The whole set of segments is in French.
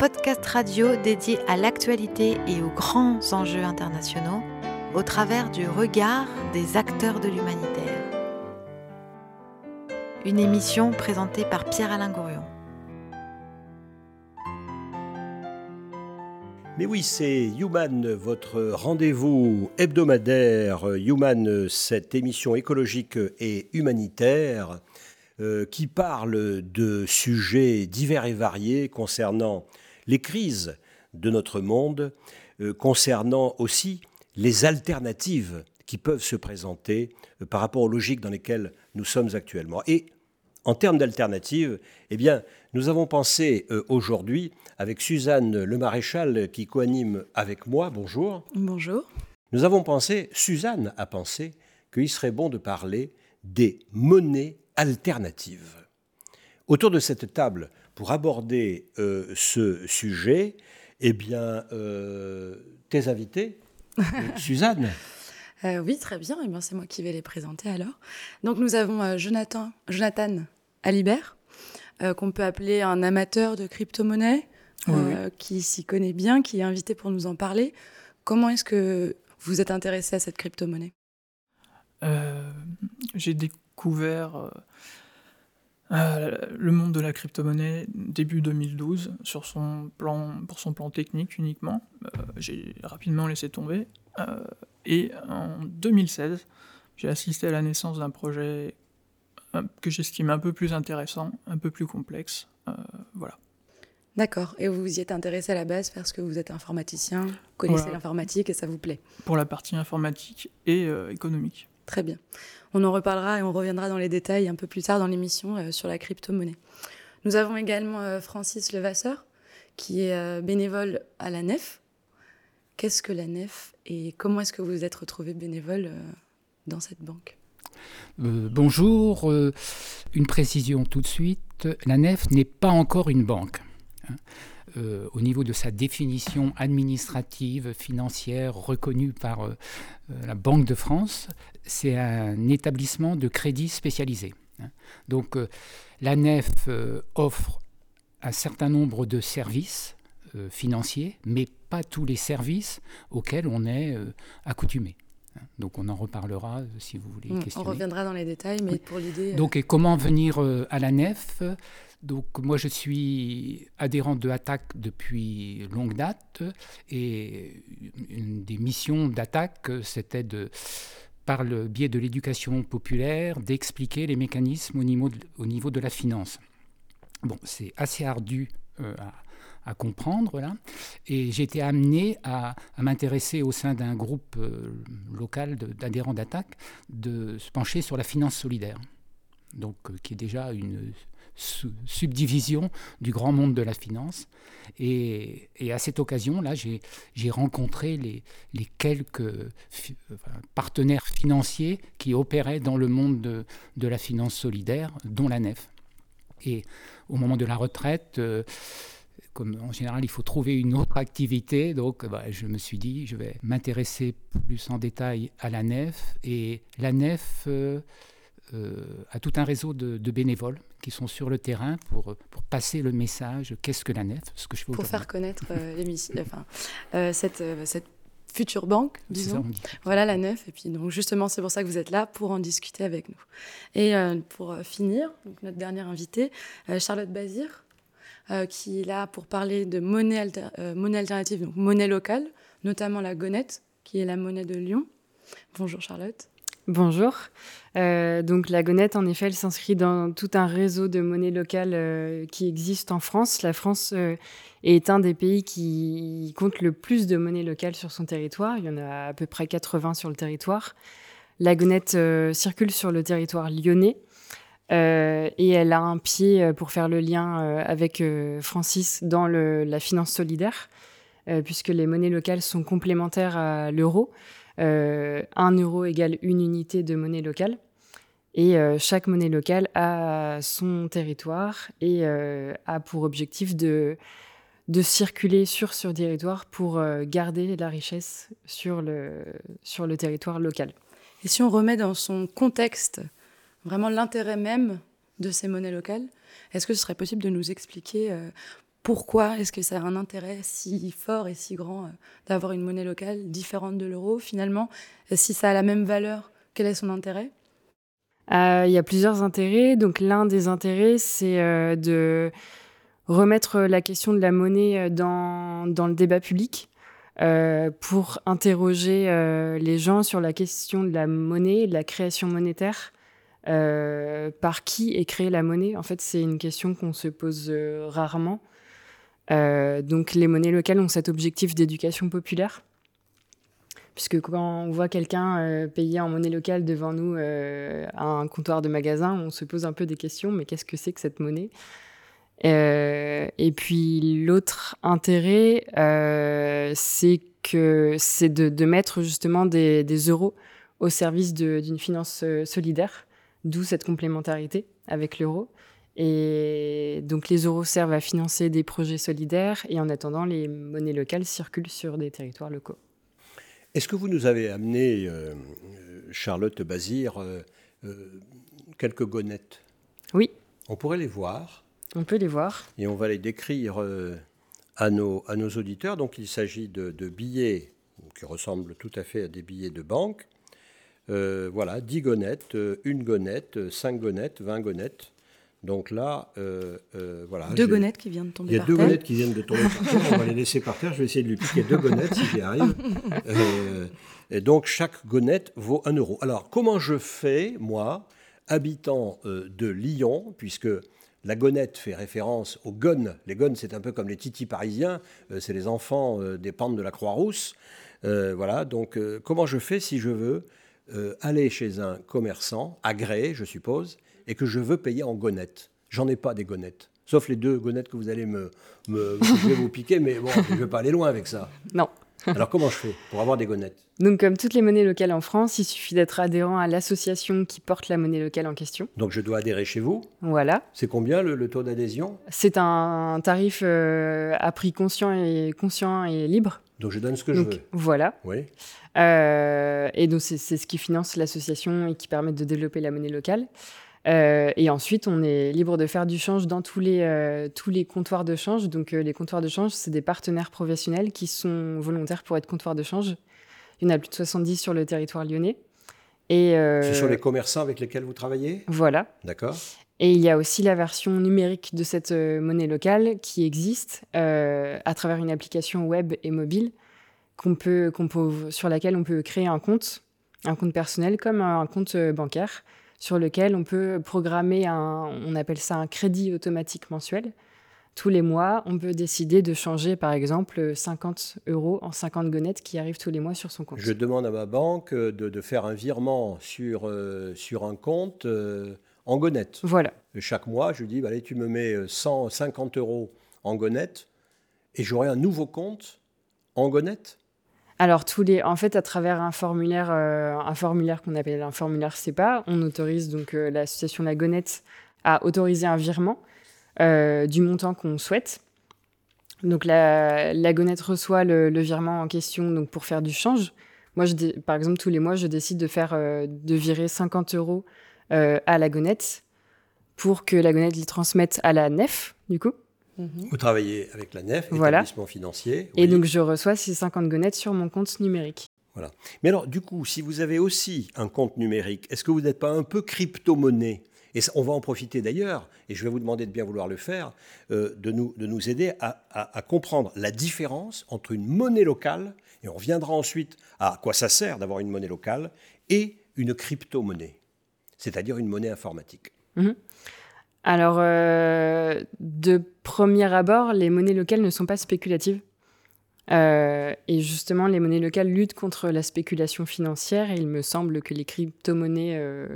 Podcast radio dédié à l'actualité et aux grands enjeux internationaux au travers du regard des acteurs de l'humanitaire. Une émission présentée par Pierre-Alain Gourion. Mais oui, c'est Human, votre rendez-vous hebdomadaire. Human, cette émission écologique et humanitaire euh, qui parle de sujets divers et variés concernant les crises de notre monde, euh, concernant aussi les alternatives qui peuvent se présenter euh, par rapport aux logiques dans lesquelles nous sommes actuellement. Et en termes d'alternatives, eh bien, nous avons pensé euh, aujourd'hui avec Suzanne Le Maréchal qui coanime avec moi. Bonjour. Bonjour. Nous avons pensé, Suzanne a pensé, qu'il serait bon de parler des monnaies alternatives. Autour de cette table, pour aborder euh, ce sujet, eh bien, euh, tes invités, Suzanne. oui, très bien. Et eh c'est moi qui vais les présenter alors. Donc nous avons Jonathan, Jonathan Alibert, euh, qu'on peut appeler un amateur de crypto-monnaie, euh, qui s'y connaît bien, qui est invité pour nous en parler. Comment est-ce que vous êtes intéressé à cette crypto-monnaie? Euh, J'ai découvert le monde de la crypto-monnaie début 2012 sur son plan, pour son plan technique uniquement. j'ai rapidement laissé tomber. et en 2016, j'ai assisté à la naissance d'un projet que j'estime un peu plus intéressant, un peu plus complexe. Euh, voilà. D'accord. Et vous vous y êtes intéressé à la base parce que vous êtes informaticien, vous connaissez l'informatique et ça vous plaît Pour la partie informatique et euh, économique. Très bien. On en reparlera et on reviendra dans les détails un peu plus tard dans l'émission euh, sur la crypto-monnaie. Nous avons également Francis Levasseur, qui est bénévole à la NEF. Qu'est-ce que la NEF et comment est-ce que vous vous êtes retrouvé bénévole dans cette banque? Euh, bonjour, euh, une précision tout de suite, la NEF n'est pas encore une banque. Hein. Euh, au niveau de sa définition administrative, financière, reconnue par la Banque de France, c'est un établissement de crédit spécialisé. Hein. Donc la NEF offre un certain nombre de services financiers, mais pas tous les services auxquels on est accoutumé. Donc on en reparlera euh, si vous voulez mm, On reviendra dans les détails, mais pour l'idée... Euh, Donc et comment venir euh, à la nef? Donc moi je suis adhérent de Attaque depuis longue date et une des missions d'Attaque c'était de par le biais de l'éducation populaire d'expliquer les mécanismes au niveau de, la finance. Bon, c'est assez ardu à, à comprendre. Là. Et j'ai été amené à, m'intéresser au sein d'un groupe euh, local d'adhérents d'attaque de se pencher sur la finance solidaire, donc euh, qui est déjà une subdivision du grand monde de la finance. Et, à cette occasion-là, j'ai rencontré les, quelques partenaires financiers qui opéraient dans le monde de, de, la finance solidaire, dont la NEF. Et au moment de la retraite, euh, comme en général, il faut trouver une autre activité. Donc, bah, je me suis dit, je vais m'intéresser plus en détail à la nef. Et la nef euh, euh, a tout un réseau de, bénévoles qui sont sur le terrain pour, pour passer le message qu'est-ce que la nef ce que je fais Pour faire connaître euh, enfin, cette, cette future banque, disons. voilà la nef. Et puis, donc, justement, c'est pour ça que vous êtes là, pour en discuter avec nous. Et pour finir, donc, notre dernière invitée, Charlotte Bazir. Euh, qui est là pour parler de monnaie, euh, monnaie alternative, donc monnaie locale, notamment la gonette, qui est la monnaie de Lyon. Bonjour Charlotte. Bonjour. Euh, donc la gonette, en effet, elle s'inscrit dans tout un réseau de monnaies locales qui existe en France. La France est un des pays qui compte le plus de monnaies locales sur son territoire. Il y en a à peu près 80 sur le territoire. La gonette circule sur le territoire lyonnais. Euh, et elle a un pied euh, pour faire le lien euh, avec Francis dans la finance solidaire, puisque les monnaies locales sont complémentaires à l'euro. Un euro égale une unité de monnaie locale. Et chaque monnaie locale a son territoire et a pour objectif de, de circuler sur ce territoire pour garder la richesse sur le, sur le territoire local. Et si on remet dans son contexte vraiment l'intérêt même de ces monnaies locales. Est-ce que ce serait possible de nous expliquer pourquoi est-ce que ça a un intérêt si fort et si grand d'avoir une monnaie locale différente de l'euro finalement? Si ça a la même valeur, quel est son intérêt? Il y a plusieurs intérêts. Donc l'un des intérêts, c'est de remettre la question de la monnaie dans, dans le débat public. Euh, pour interroger euh, les gens sur la question de la monnaie, de la création monétaire. Euh, par qui est créée la monnaie? En fait, c'est une question qu'on se pose rarement. Donc, les monnaies locales ont cet objectif d'éducation populaire. Puisque quand on voit quelqu'un payer en monnaie locale devant nous à un comptoir de magasin, on se pose un peu des questions, mais qu'est-ce que c'est que cette monnaie? Euh, et puis l'autre intérêt, euh, c'est c'est de, mettre justement des, euros au service d'une finance euh, solidaire, d'où cette complémentarité avec l'euro. Et donc les euros servent à financer des projets solidaires et en attendant, les monnaies locales circulent sur des territoires locaux. Est-ce que vous nous avez amené, Charlotte Bazir, quelques gonnettes Oui. On pourrait les voir. On peut les voir. Et on va les décrire euh, à, nos, à nos auditeurs. Donc il s'agit de, billets qui ressemblent tout à fait à des billets de banque. Euh, voilà, 10 gonnettes, euh, une gonette, 5 gonnettes, 20 gonnettes. Donc là, voilà. Deux gonnettes qui viennent de tomber terre. Il y a deux gonnettes qui viennent de tomber par terre. On va les laisser par terre. Je vais essayer de lui piquer deux gonnettes si j'y arrive. et donc chaque gonnette vaut 1 euro. Alors comment je fais, moi, habitant de Lyon, puisque la gonette fait référence aux gones. Les gones, c'est un peu comme les titis parisiens, euh, c'est les enfants euh, des pentes de la Croix-Rousse. Euh, voilà, donc comment je fais si je veux aller chez un commerçant, agréé, je suppose, et que je veux payer en gonette J'en ai pas des gonnettes. Sauf les deux gonnettes que vous allez me, me je vais vous piquer, mais bon, je ne vais pas aller loin avec ça. Non. Alors comment je fais pour avoir des gonnettes Donc comme toutes les monnaies locales en France, il suffit d'être adhérent à l'association qui porte la monnaie locale en question. Donc je dois adhérer chez vous? Voilà. C'est combien le, taux d'adhésion? C'est un tarif euh, à prix conscient et, conscient et libre. Donc je donne ce que je veux. Voilà. Oui. Euh, et donc c'est ce qui finance l'association et qui permet de développer la monnaie locale. Euh, et ensuite, on est libre de faire du change dans tous les, euh, tous les comptoirs de change. Donc, euh, les comptoirs de change, c'est des partenaires professionnels qui sont volontaires pour être comptoirs de change. Il y en a plus de 70 sur le territoire lyonnais. Et Ce sont les commerçants avec lesquels vous travaillez? Voilà. D'accord. Et il y a aussi la version numérique de cette monnaie locale qui existe à travers une application web et mobile qu'on peut, qu'on peut, sur laquelle on peut créer un compte, un compte personnel comme un compte bancaire sur lequel on peut programmer un, on appelle ça un crédit automatique mensuel. Tous les mois, on peut décider de changer, par exemple, 50 euros en 50 gonnettes qui arrivent tous les mois sur son compte. Je demande à ma banque de, de faire un virement sur, euh, sur un compte euh, en gonnettes. Voilà. chaque mois, je dis, bah, allez, tu me mets 150 euros en gonnettes et j'aurai un nouveau compte en gonnettes alors, tous les, en fait, à travers un formulaire, euh, un formulaire qu'on appelle un formulaire CEPA, on autorise donc euh, l'association La Gonette à autoriser un virement euh, du montant qu'on souhaite. Donc, la, la Gonette reçoit le, virement en question donc, pour faire du change. Moi, je par exemple, tous les mois, je décide de, faire, de virer 50 euros à la Gonette pour que la Gonette les transmette à la nef, du coup. Mhm. Vous travaillez avec la NEF, établissement financier. Et donc, je reçois ces 50 gonnettes sur mon compte numérique. Voilà. Mais alors, du coup, si vous avez aussi un compte numérique, est-ce que vous n'êtes pas un peu crypto-monnaie? Et on va en profiter d'ailleurs, et je vais vous demander de bien vouloir le faire, euh, de, nous, de nous aider à, à, comprendre la différence entre une monnaie locale, et on reviendra ensuite à quoi ça sert d'avoir une monnaie locale, et une crypto-monnaie, c'est-à-dire une monnaie informatique. Mhm. Alors, euh, de premier abord, les monnaies locales ne sont pas spéculatives. Euh, et justement, les monnaies locales luttent contre la spéculation financière et il me semble que les crypto-monnaies euh,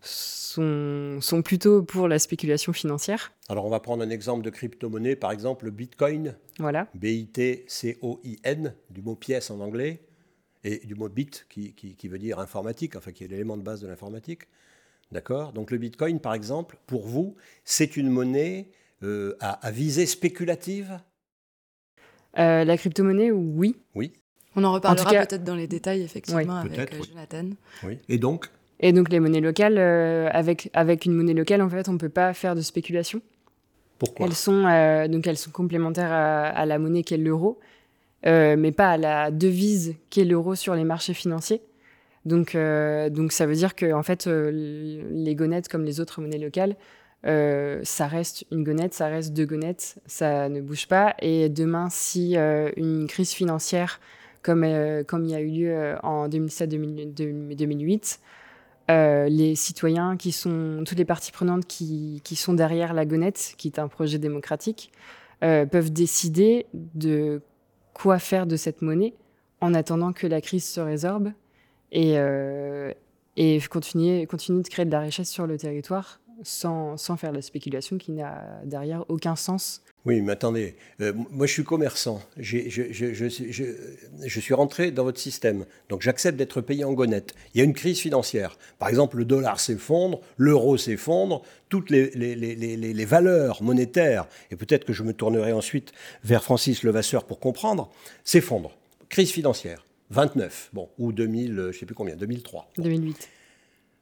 sont, sont, plutôt pour la spéculation financière. Alors, on va prendre un exemple de crypto-monnaie, par exemple le Bitcoin. Voilà. B-I-T-C-O-I-N, du mot pièce en anglais, et du mot bit qui, qui, qui veut dire informatique, enfin qui est l'élément de base de l'informatique. D'accord? Donc le Bitcoin, par exemple, pour vous, c'est une monnaie euh, à, visée spéculative? Euh, La crypto-monnaie, oui. Oui. On en reparlera peut-être dans les détails, effectivement, avec euh, Jonathan. Oui. Et donc? Et donc les monnaies locales, avec, avec une monnaie locale, en fait, on ne peut pas faire de spéculation. Pourquoi? Elles sont, donc elles sont complémentaires à, la monnaie qu'est l'euro, mais pas à la devise qu'est l'euro sur les marchés financiers. Donc, donc ça veut dire que en fait, les gonettes, comme les autres monnaies locales, euh, ça reste une gonette, ça reste deux gonnettes, ça ne bouge pas. Et demain, si euh, une crise financière, comme, euh, comme il y a eu lieu en 2007-2008, les citoyens qui sont, toutes les parties prenantes qui, qui, sont derrière la gonette, qui est un projet démocratique, peuvent décider de quoi faire de cette monnaie en attendant que la crise se résorbe et, et continuer, de créer de la richesse sur le territoire sans, faire la spéculation qui n'a derrière aucun sens. Oui, mais attendez, euh, moi je suis commerçant, je, suis rentré dans votre système, donc j'accepte d'être payé en gonette. Il y a une crise financière. Par exemple, le dollar s'effondre, l'euro s'effondre, toutes les, les, valeurs monétaires, et peut-être que je me tournerai ensuite vers Francis Levasseur pour comprendre, s'effondrent. Crise financière, 29, bon, ou 2000, je ne sais plus combien, 2003. 2008.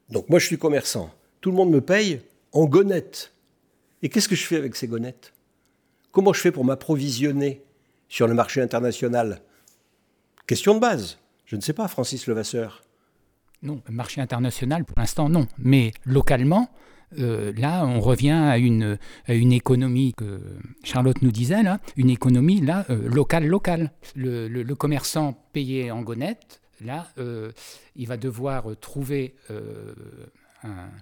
Donc moi je suis commerçant tout le monde me paye en gonnettes. Et qu'est-ce que je fais avec ces gonnettes Comment je fais pour m'approvisionner sur le marché international? Question de base. Je ne sais pas, Francis Levasseur. Non, marché international, pour l'instant, non. Mais localement, euh, là, on revient à une, économie que Charlotte nous disait, là, une économie là, euh, locale, locale. Le, commerçant payé en gonnettes, là, euh, il va devoir trouver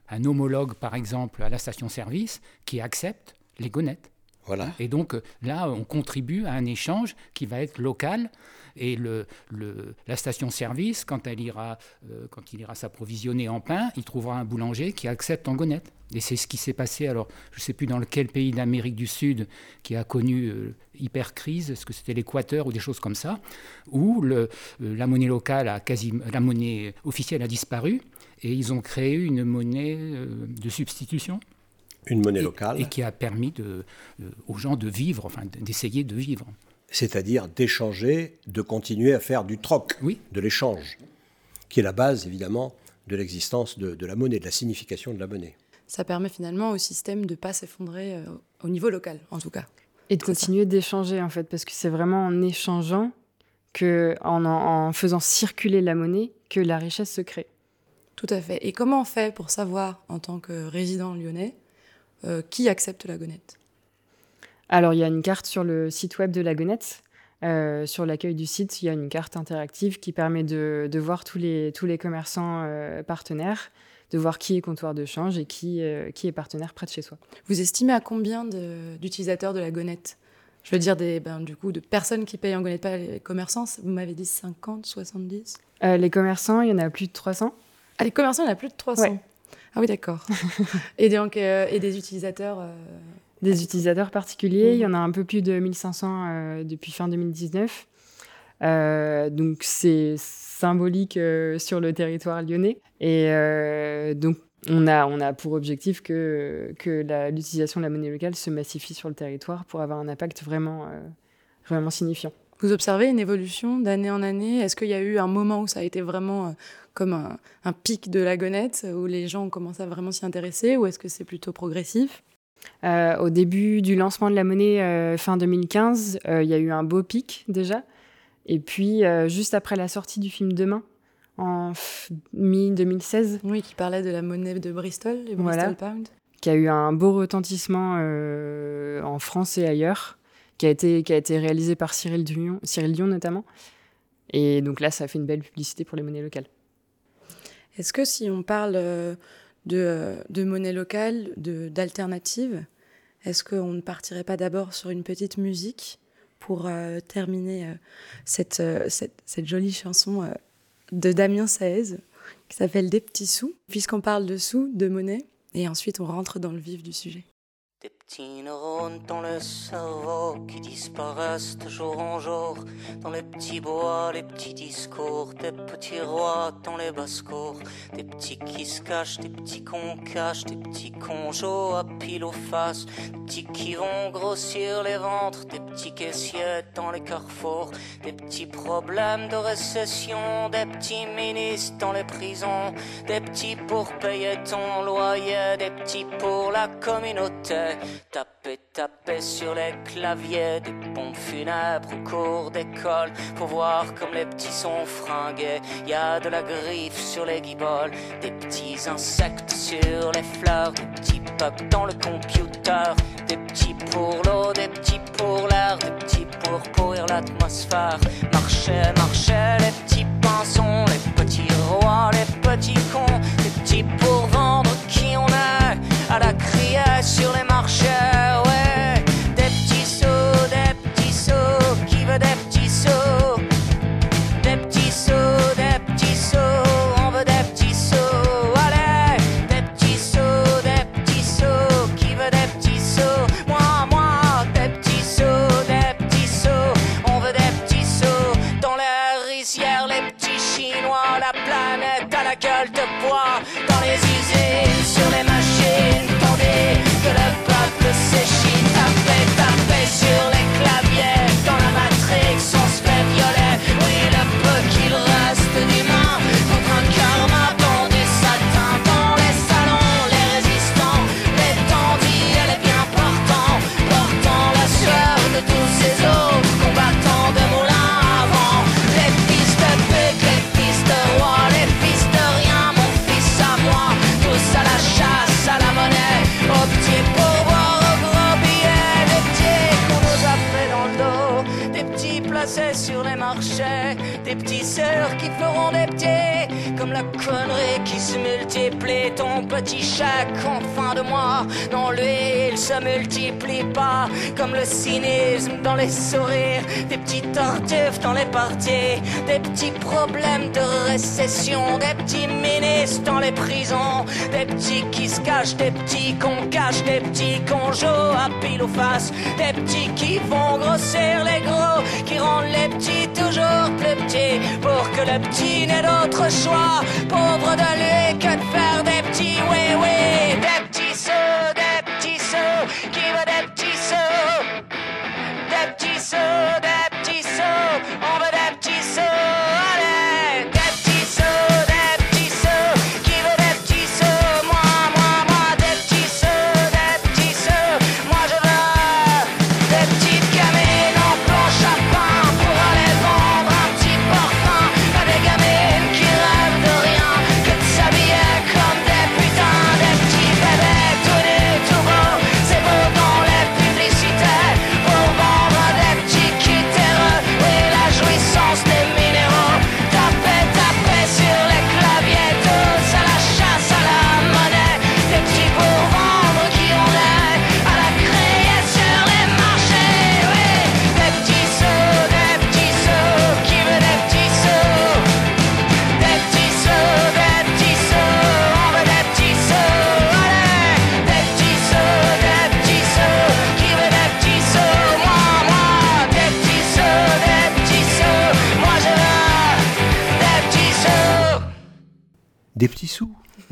un, homologue, par exemple, à la station-service qui accepte les gonnettes. Et donc là, on contribue à un échange qui va être local. Et la station-service, quand, euh, quand il ira s'approvisionner en pain, il trouvera un boulanger qui accepte en gonnettes. Et c'est ce qui s'est passé, alors je ne sais plus dans quel pays d'Amérique du Sud qui a connu euh, hyper est-ce que c'était l'Équateur ou des choses comme ça, où euh, la monnaie locale la monnaie officielle a disparu et ils ont créé une monnaie euh, de substitution. Une monnaie locale. Et qui a permis de, aux gens de vivre, enfin d'essayer de vivre. C'est-à-dire d'échanger, de continuer à faire du troc, oui. de l'échange, qui est la base évidemment de l'existence de, de la monnaie, de la signification de la monnaie ça permet finalement au système de ne pas s'effondrer euh, au niveau local, en tout cas. Et de continuer d'échanger, en fait, parce que c'est vraiment en échangeant, que, en, en, faisant circuler la monnaie, que la richesse se crée. Tout à fait. Et comment on fait pour savoir, en tant que résident lyonnais, euh, qui accepte la gonette? Alors, il y a une carte sur le site web de la gonette. Euh, sur l'accueil du site, il y a une carte interactive qui permet de, de voir tous les, tous les commerçants partenaires de voir qui est comptoir de change et qui, euh, qui est partenaire près de chez soi. Vous estimez à combien d'utilisateurs de, la gonette? Je veux dire, des, ben, du coup, de personnes qui payent en gonette, pas les commerçants, vous m'avez dit 50, 70 euh, Les commerçants, il y en a plus de 300. Ah, les commerçants, il y en a plus de 300 Ah oui, d'accord. et, donc, euh, et des utilisateurs Des utilisateurs particuliers, il y en a un peu plus de 1500 depuis fin 2019. donc c'est symbolique sur le territoire lyonnais. Et euh, donc, on a, on a pour objectif que, que l'utilisation de la monnaie locale se massifie sur le territoire pour avoir un impact vraiment, euh, vraiment signifiant. Vous observez une évolution d'année en année? Est-ce qu'il y a eu un moment où ça a été vraiment euh, comme un, un, pic de la gonette, où les gens ont commencé à vraiment s'y intéresser, ou est-ce que c'est plutôt progressif? Au début du lancement de la monnaie, fin 2015, il y a eu un beau pic déjà. Et puis, juste après la sortie du film Demain, en mi-2016. Oui, qui parlait de la monnaie de Bristol, les Bristol Pound. Qui a eu un beau retentissement euh, en France et ailleurs, qui a été, été réalisé par Cyril Dion, Cyril Dion notamment. Et donc là, ça a fait une belle publicité pour les monnaies locales. Est-ce que si on parle euh, de, euh, de monnaie locale, d'alternative, est-ce qu'on ne partirait pas d'abord sur une petite musique pour terminer cette, cette, cette, jolie chanson de Damien Saez qui s'appelle Des petits sous, puisqu'on parle de sous, de monnaie, et ensuite on rentre dans le vif du sujet. Petits neurones dans le cerveau qui disparaissent de jour en jour. Dans les petits bois, les petits discours, des petits rois dans les basses-cours. Des petits qui se cachent, des petits qu'on cache, des petits conjos à pile aux faces. Des petits qui vont grossir les ventres, des petits caissiers dans les carrefours. Des petits problèmes de récession, des petits ministres dans les prisons. Des petits pour payer ton loyer, des petits pour la communauté. Taper, taper sur les claviers des pompes funèbres au cours d'école pour voir comme les petits sont fringués. Y a de la griffe sur les guiboles, des petits insectes sur les fleurs, des petits bugs dans le computer, des petits pour l'eau, des petits pour l'air, des petits pour pourrir l'atmosphère. Marchez, marchez, les petits pinsons, les petits rois, les petits cons, des petits pour vendre qui on criée sur les marchés, comme la connerie qui se multiplie, ton petit chèque en fin de mois, non lui il se multiplie pas, comme le cynisme dans les sourires, des petits tartuffes dans les parties, des petits problèmes de récession, des petits ministres dans les prisons, des petits qui se cachent, des petits qu'on cache, des petits qu'on joue à pile ou face, des petits qui vont grossir le petit n'ait d'autre choix, pauvre de lui que de faire des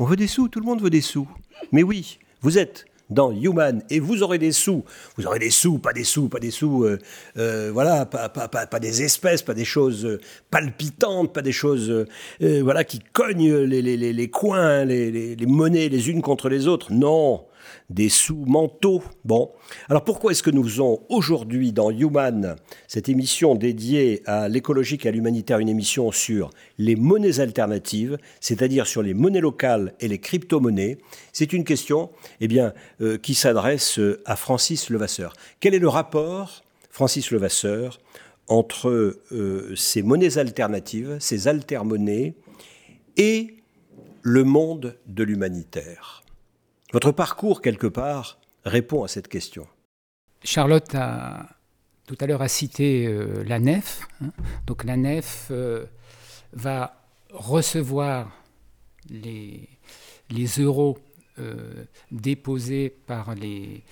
On veut des sous, tout le monde veut des sous. Mais oui, vous êtes dans Human et vous aurez des sous. Vous aurez des sous, pas des sous, pas des sous, euh, euh, voilà, pas, des espèces, pas des choses euh, palpitantes, pas des choses voilà, qui cognent les, coins, les, les monnaies les unes contre les autres. Non, des sous mentaux. Bon, alors pourquoi est-ce que nous faisons aujourd'hui dans Human cette émission dédiée à l'écologique et à l'humanitaire, une émission sur les monnaies alternatives, c'est-à-dire sur les monnaies locales et les crypto-monnaies? C'est une question eh euh, qui s'adresse euh, à Francis Levasseur. Quel est le rapport, Francis Levasseur, entre euh, ces monnaies alternatives, ces altermonnaies, et le monde de l'humanitaire? Votre parcours, quelque part, répond à cette question. Charlotte a tout à l'heure a cité euh, la nef. hein. Donc la nef euh, va recevoir les, euros déposés par les,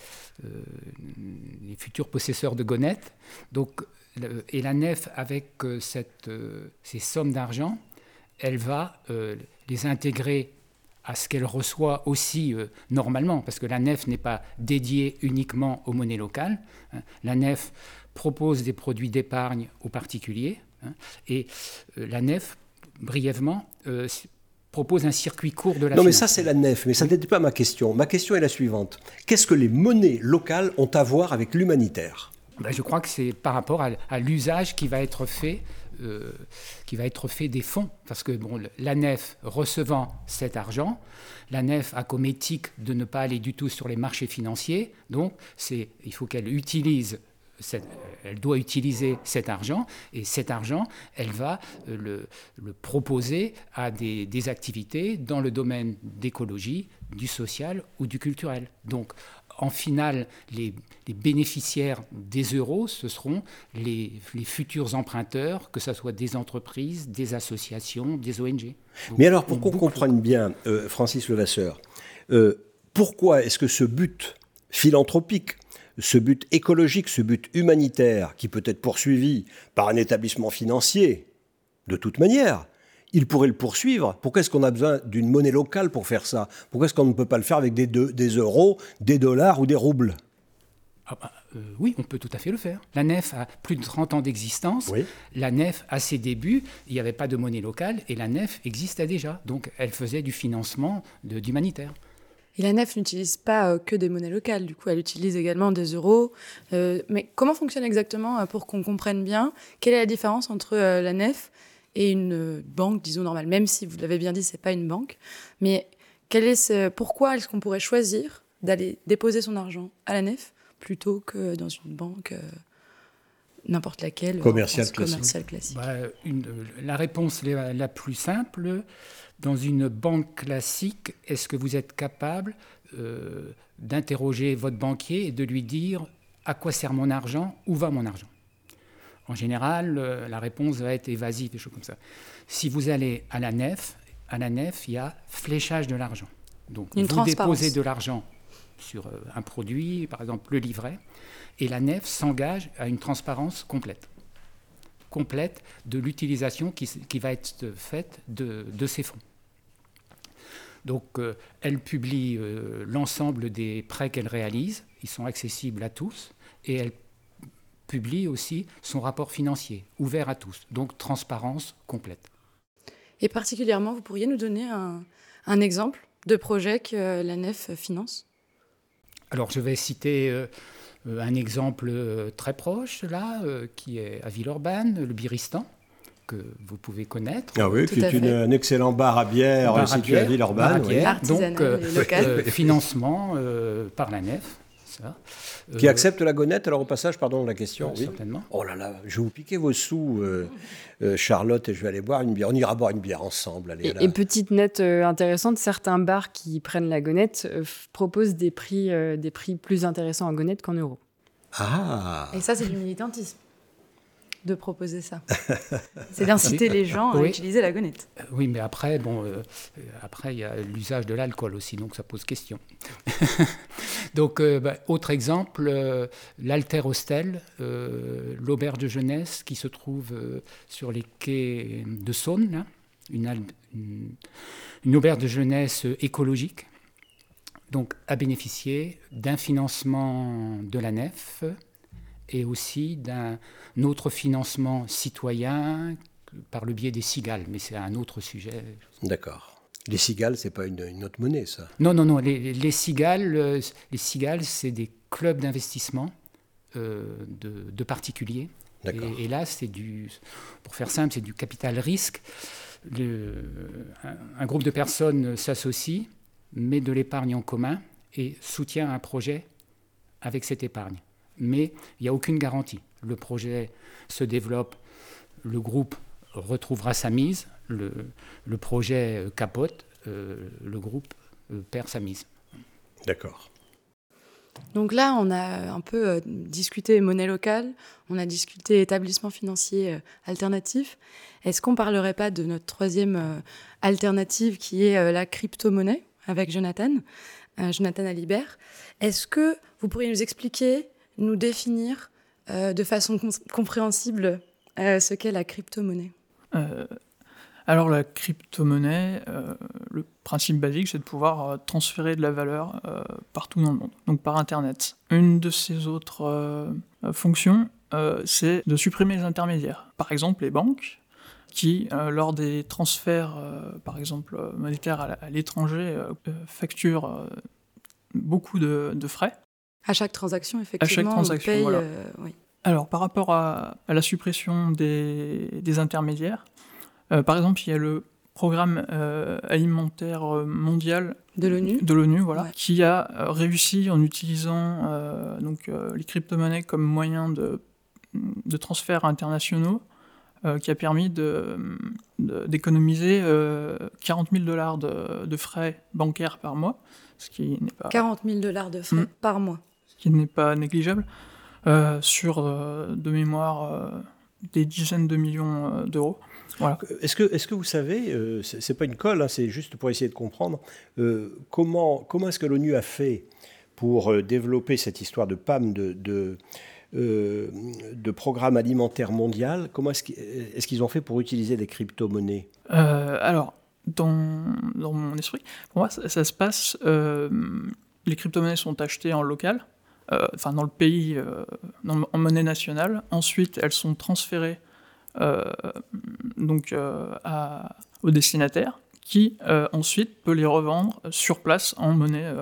futurs possesseurs de Gonette. Donc, et la nef, avec ces sommes d'argent, elle va les intégrer à ce qu'elle reçoit aussi normalement, parce que la nef n'est pas dédiée uniquement aux monnaies locales. Hein. La nef propose des produits d'épargne aux particuliers, hein, et la nef, brièvement, propose un circuit court de la Non, mais ça, c'est la nef, mais ça n'était pas ma question. Ma question est la suivante. Qu'est-ce que les monnaies locales ont à voir avec l'humanitaire? Ben, Je crois que c'est par rapport à, l'usage qui va être fait. Euh, qui va être fait des fonds. Parce que bon, la nef recevant cet argent, la nef a comme éthique de ne pas aller du tout sur les marchés financiers. Donc, il faut qu'elle utilise elle doit utiliser cet argent et cet argent, elle va euh, le, proposer à des, activités dans le domaine d'écologie, du social ou du culturel. Donc, en finale, les, bénéficiaires des euros, ce seront les, futurs emprunteurs, que ce soit des entreprises, des associations, des ONG. Mais alors, pour qu'on comprenne bien, euh, Francis Levasseur, euh, pourquoi est-ce que ce but philanthropique ce but écologique, ce but humanitaire, qui peut être poursuivi par un établissement financier, de toute manière, il pourrait le poursuivre. Pourquoi est-ce qu'on a besoin d'une monnaie locale pour faire ça? Pourquoi est-ce qu'on ne peut pas le faire avec des, des euros, des dollars ou des roubles? Ah bah, euh, oui, on peut tout à fait le faire. La nef a plus de 30 ans d'existence. La nef, à ses débuts, il n'y avait pas de monnaie locale et la nef existait déjà. Donc elle faisait du financement d'humanitaire. Et la nef n'utilise pas euh, que des monnaies locales, du coup, elle utilise également des euros. Euh, mais comment fonctionne exactement, pour qu'on comprenne bien, quelle est la différence entre la nef et une banque, disons, normale Même si, vous l'avez bien dit, c'est pas une banque. Mais quel est ce, pourquoi est-ce qu'on pourrait choisir d'aller déposer son argent à la nef plutôt que dans une banque n'importe laquelle commerciale classique, classique? Bah, la réponse la, plus simple, dans une banque classique, est-ce que vous êtes capable euh, d'interroger votre banquier et de lui dire à quoi sert mon argent, où va mon argent? En général, euh, la réponse va être évasive, des choses comme ça. Si vous allez à la nef, à la nef, il y a fléchage de l'argent. Donc vous déposez de l'argent sur euh, un produit, par exemple le livret, et la nef s'engage à une transparence complète complète de l'utilisation qui, qui, va être faite de, de ces fonds. Donc euh, elle publie euh, l'ensemble des prêts qu'elle réalise, ils sont accessibles à tous, et elle publie aussi son rapport financier, ouvert à tous, donc transparence complète. Et particulièrement, vous pourriez nous donner un, exemple de projet que la NEF finance? Alors je vais citer... Euh, un exemple très proche, là, qui est à Villeurbanne, le Biristan, que vous pouvez connaître. Ah oui, qui est un excellent bar à bière situé à Villeurbanne. Oui. Donc, euh, euh, financement euh, par la nef. Ça. Qui accepte la gonette, alors au passage, pardon la question. Oui, Certainement. Oh là là, je vais vous piquer vos sous, Charlotte, et je vais aller boire une bière. On ira boire une bière ensemble. Allez, et, et, petite note intéressante, certains bars qui prennent la gonette proposent des prix, des prix plus intéressants en gonette qu'en euros. Ah Et ça, c'est du militantisme de proposer ça. C'est d'inciter les gens à utiliser la gonette. Euh, oui, mais après, bon, euh, après il y a l'usage de l'alcool aussi, donc ça pose question. donc, euh, bah, autre exemple, l'Alter Hostel, l'auberge de jeunesse qui se trouve sur les quais de Saône, une, une auberge de jeunesse écologique, donc à bénéficier d'un financement de la nef et aussi d'un autre financement citoyen par le biais des cigales, mais c'est un autre sujet. D'accord. Les cigales, c'est pas une, autre monnaie, ça Non, non, non. Les, cigales, euh, les cigales, c'est des clubs d'investissement euh, de, particuliers. Et, et, là, c'est du, pour faire simple, c'est du capital risque. Le, un, un, groupe de personnes s'associe, met de l'épargne en commun et soutient un projet avec cette épargne mais il n'y a aucune garantie. Le projet se développe, le groupe retrouvera sa mise, le, projet capote, euh, le groupe euh, perd sa mise. D'accord. Donc là, on a un peu euh, discuté monnaie locale, on a discuté établissement financier alternatif. Est-ce qu'on ne parlerait pas de notre troisième alternative qui est la crypto-monnaie avec Jonathan Jonathan Alibert? Est-ce que vous pourriez nous expliquer, nous définir de façon compréhensible ce qu'est la crypto-monnaie alors la crypto-monnaie, le principe basique, c'est de pouvoir transférer de la valeur partout dans le monde, donc par Internet. Une de ses autres fonctions, c'est de supprimer les intermédiaires. Par exemple, les banques qui, euh, lors des transferts, euh, par exemple, euh, monétaires à, l'étranger, facturent beaucoup de, frais. À chaque transaction, effectivement. À chaque transaction, voilà. Alors, par rapport à, la suppression des, intermédiaires, par exemple, il y a le programme alimentaire mondial de l'ONU, de l'ONU, voilà, qui a réussi en utilisant donc les crypto-monnaies comme moyen de, de transferts internationaux euh, qui a permis d'économiser de, 40 000 dollars de, frais bancaires par mois, ce qui n'est pas 40 000 dollars de frais hmm. par mois, qui n'est pas négligeable, euh, sur euh, de mémoire des dizaines de millions d'euros. Voilà. Est-ce que, est que vous savez, c'est pas une colle, hein, c'est juste pour essayer de comprendre, comment, comment est-ce que l'ONU a fait pour développer cette histoire de PAM, de, euh, de programme alimentaire mondial? Comment est-ce qu'ils ont fait pour utiliser les crypto-monnaies? Euh, Alors, dans, dans, mon esprit, pour moi, ça, se passe. Euh, les crypto-monnaies sont achetées en local, enfin dans le pays, en monnaie nationale. Ensuite, elles sont transférées donc, à, au destinataire qui ensuite peut les revendre sur place en monnaie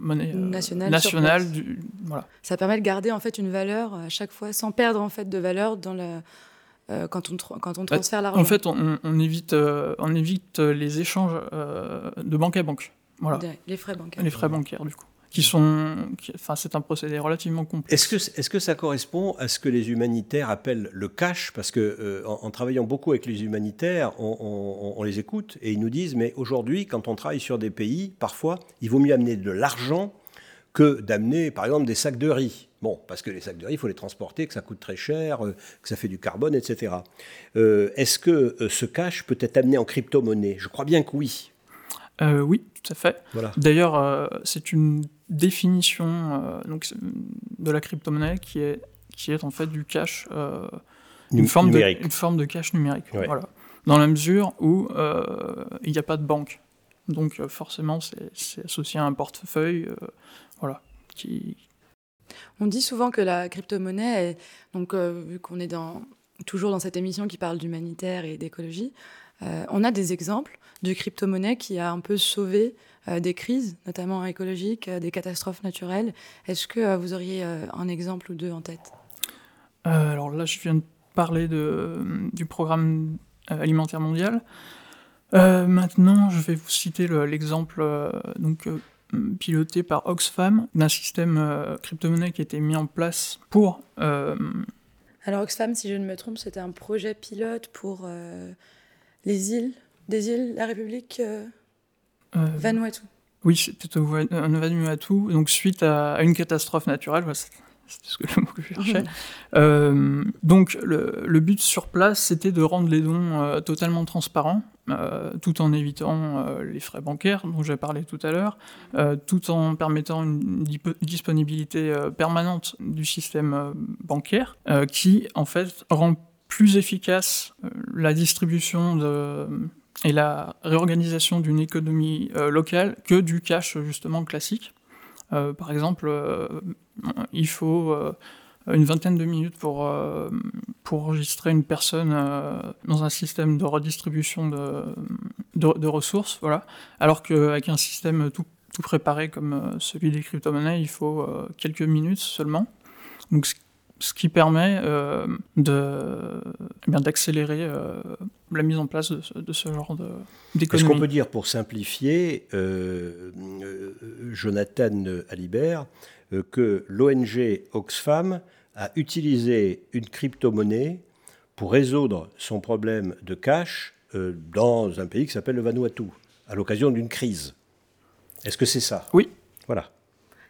monnaie euh, nationale, du, voilà. Ça permet de garder en fait une valeur à chaque fois sans perdre en fait de valeur dans la, euh, quand, on quand on transfère l'argent. En fait, on, évite, euh, on évite les échanges de banque à banque. Voilà. Les frais bancaires. Les frais bancaires, du coup c'est un procédé relativement complexe. Est-ce que, ça correspond à ce que les humanitaires appellent le cash? Parce que euh, travaillant beaucoup avec les humanitaires, on, les écoute et ils nous disent mais aujourd'hui, quand on travaille sur des pays, parfois, il vaut mieux amener de l'argent que d'amener, par exemple, des sacs de riz. Bon, parce que les sacs de riz, il faut les transporter, que ça coûte très cher, euh, que ça fait du carbone, etc. Euh, est-ce que ce cash peut être amené en crypto-monnaie? Je crois bien que oui. Oui, tout à fait. Voilà. D'ailleurs, c'est une définition euh, donc, de la crypto-monnaie qui est, qui est en fait du cash, euh, une, forme de, une forme de cash numérique. Voilà. Dans la mesure où euh, il n'y a pas de banque. Donc forcément, c'est associé à un portefeuille. voilà, qui... On dit souvent que la crypto-monnaie, donc vu qu'on est dans, toujours dans cette émission qui parle d'humanitaire et d'écologie, on a des exemples de crypto-monnaie qui a un peu sauvé euh, des crises, notamment écologiques, euh, des catastrophes naturelles. Est-ce que euh, vous auriez un exemple ou deux en tête? Alors là, je viens de parler de, du programme alimentaire mondial. maintenant, je vais vous citer l'exemple donc piloté par Oxfam d'un système crypto-monnaie qui a été mis en place pour. Alors Oxfam, si je ne me trompe, c'était un projet pilote pour les îles, des îles, la République euh, Vanuatu. Oui, c'était au Vanuatu, donc suite à, une catastrophe naturelle, c'était ce que le mot que je cherchais. Euh, donc le, but sur place, c'était de rendre les dons euh, totalement transparents, tout en évitant les frais bancaires dont j'ai parlé tout à l'heure, tout en permettant une disponibilité permanente du système bancaire, qui en fait rend plus efficace la distribution de et la réorganisation d'une économie euh, locale que du cash justement classique. Euh, par exemple, euh, il faut une vingtaine de minutes pour, pour enregistrer une personne dans un système de redistribution de, de, ressources, voilà. alors qu'avec un système tout, tout, préparé comme celui des crypto-monnaies, il faut quelques minutes seulement. Qui permet euh, de, eh d'accélérer euh, la mise en place de ce, genre d'économie. Est-ce qu'on peut dire, pour simplifier, euh, Jonathan Alibert, que l'ONG Oxfam a utilisé une crypto-monnaie pour résoudre son problème de cash dans un pays qui s'appelle le Vanuatu, à l'occasion d'une crise? Est-ce que c'est ça? Oui. Voilà.